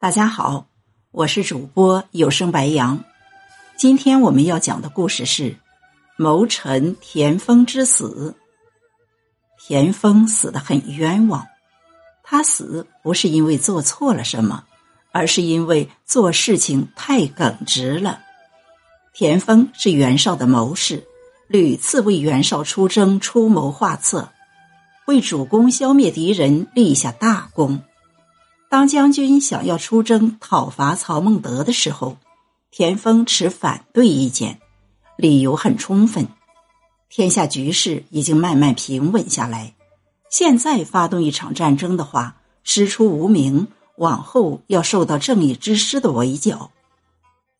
大家好，我是主播有声白杨。今天我们要讲的故事是谋臣田丰之死。田丰死得很冤枉，他死不是因为做错了什么，而是因为做事情太耿直了。田丰是袁绍的谋士，屡次为袁绍出征出谋划策，为主公消灭敌人立下大功。当将军想要出征讨伐曹孟德的时候，田丰持反对意见，理由很充分。天下局势已经慢慢平稳下来，现在发动一场战争的话，师出无名，往后要受到正义之师的围剿。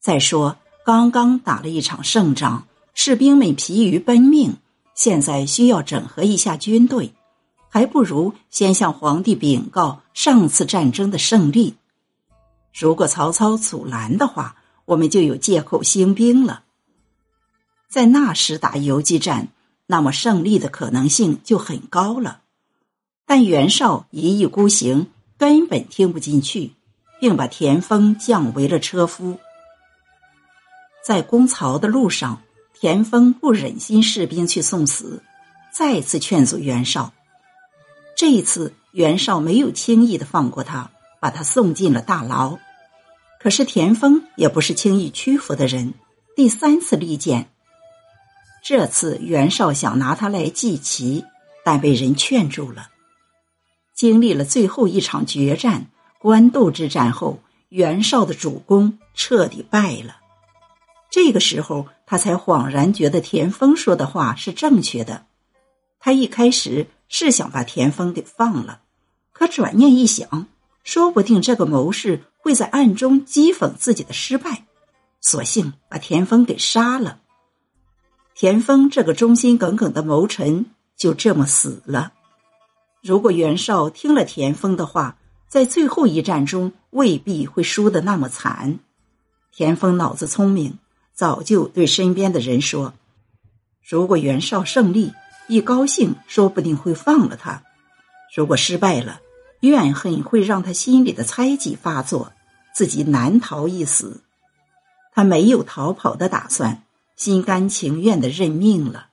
再说，刚刚打了一场胜仗，士兵们疲于奔命，现在需要整合一下军队。还不如先向皇帝禀告上次战争的胜利。如果曹操阻拦的话，我们就有借口兴兵了。在那时打游击战，那么胜利的可能性就很高了。但袁绍一意孤行，根本听不进去，并把田丰降为了车夫。在攻曹的路上，田丰不忍心士兵去送死，再次劝阻袁绍。这一次，袁绍没有轻易的放过他，把他送进了大牢。可是田丰也不是轻易屈服的人，第三次力谏。这次袁绍想拿他来祭旗，但被人劝住了。经历了最后一场决战——官渡之战后，袁绍的主公彻底败了。这个时候，他才恍然觉得田丰说的话是正确的。他一开始。是想把田丰给放了，可转念一想，说不定这个谋士会在暗中讥讽自己的失败，索性把田丰给杀了。田丰这个忠心耿耿的谋臣就这么死了。如果袁绍听了田丰的话，在最后一战中未必会输得那么惨。田丰脑子聪明，早就对身边的人说：“如果袁绍胜利。”一高兴，说不定会放了他；如果失败了，怨恨会让他心里的猜忌发作，自己难逃一死。他没有逃跑的打算，心甘情愿的认命了。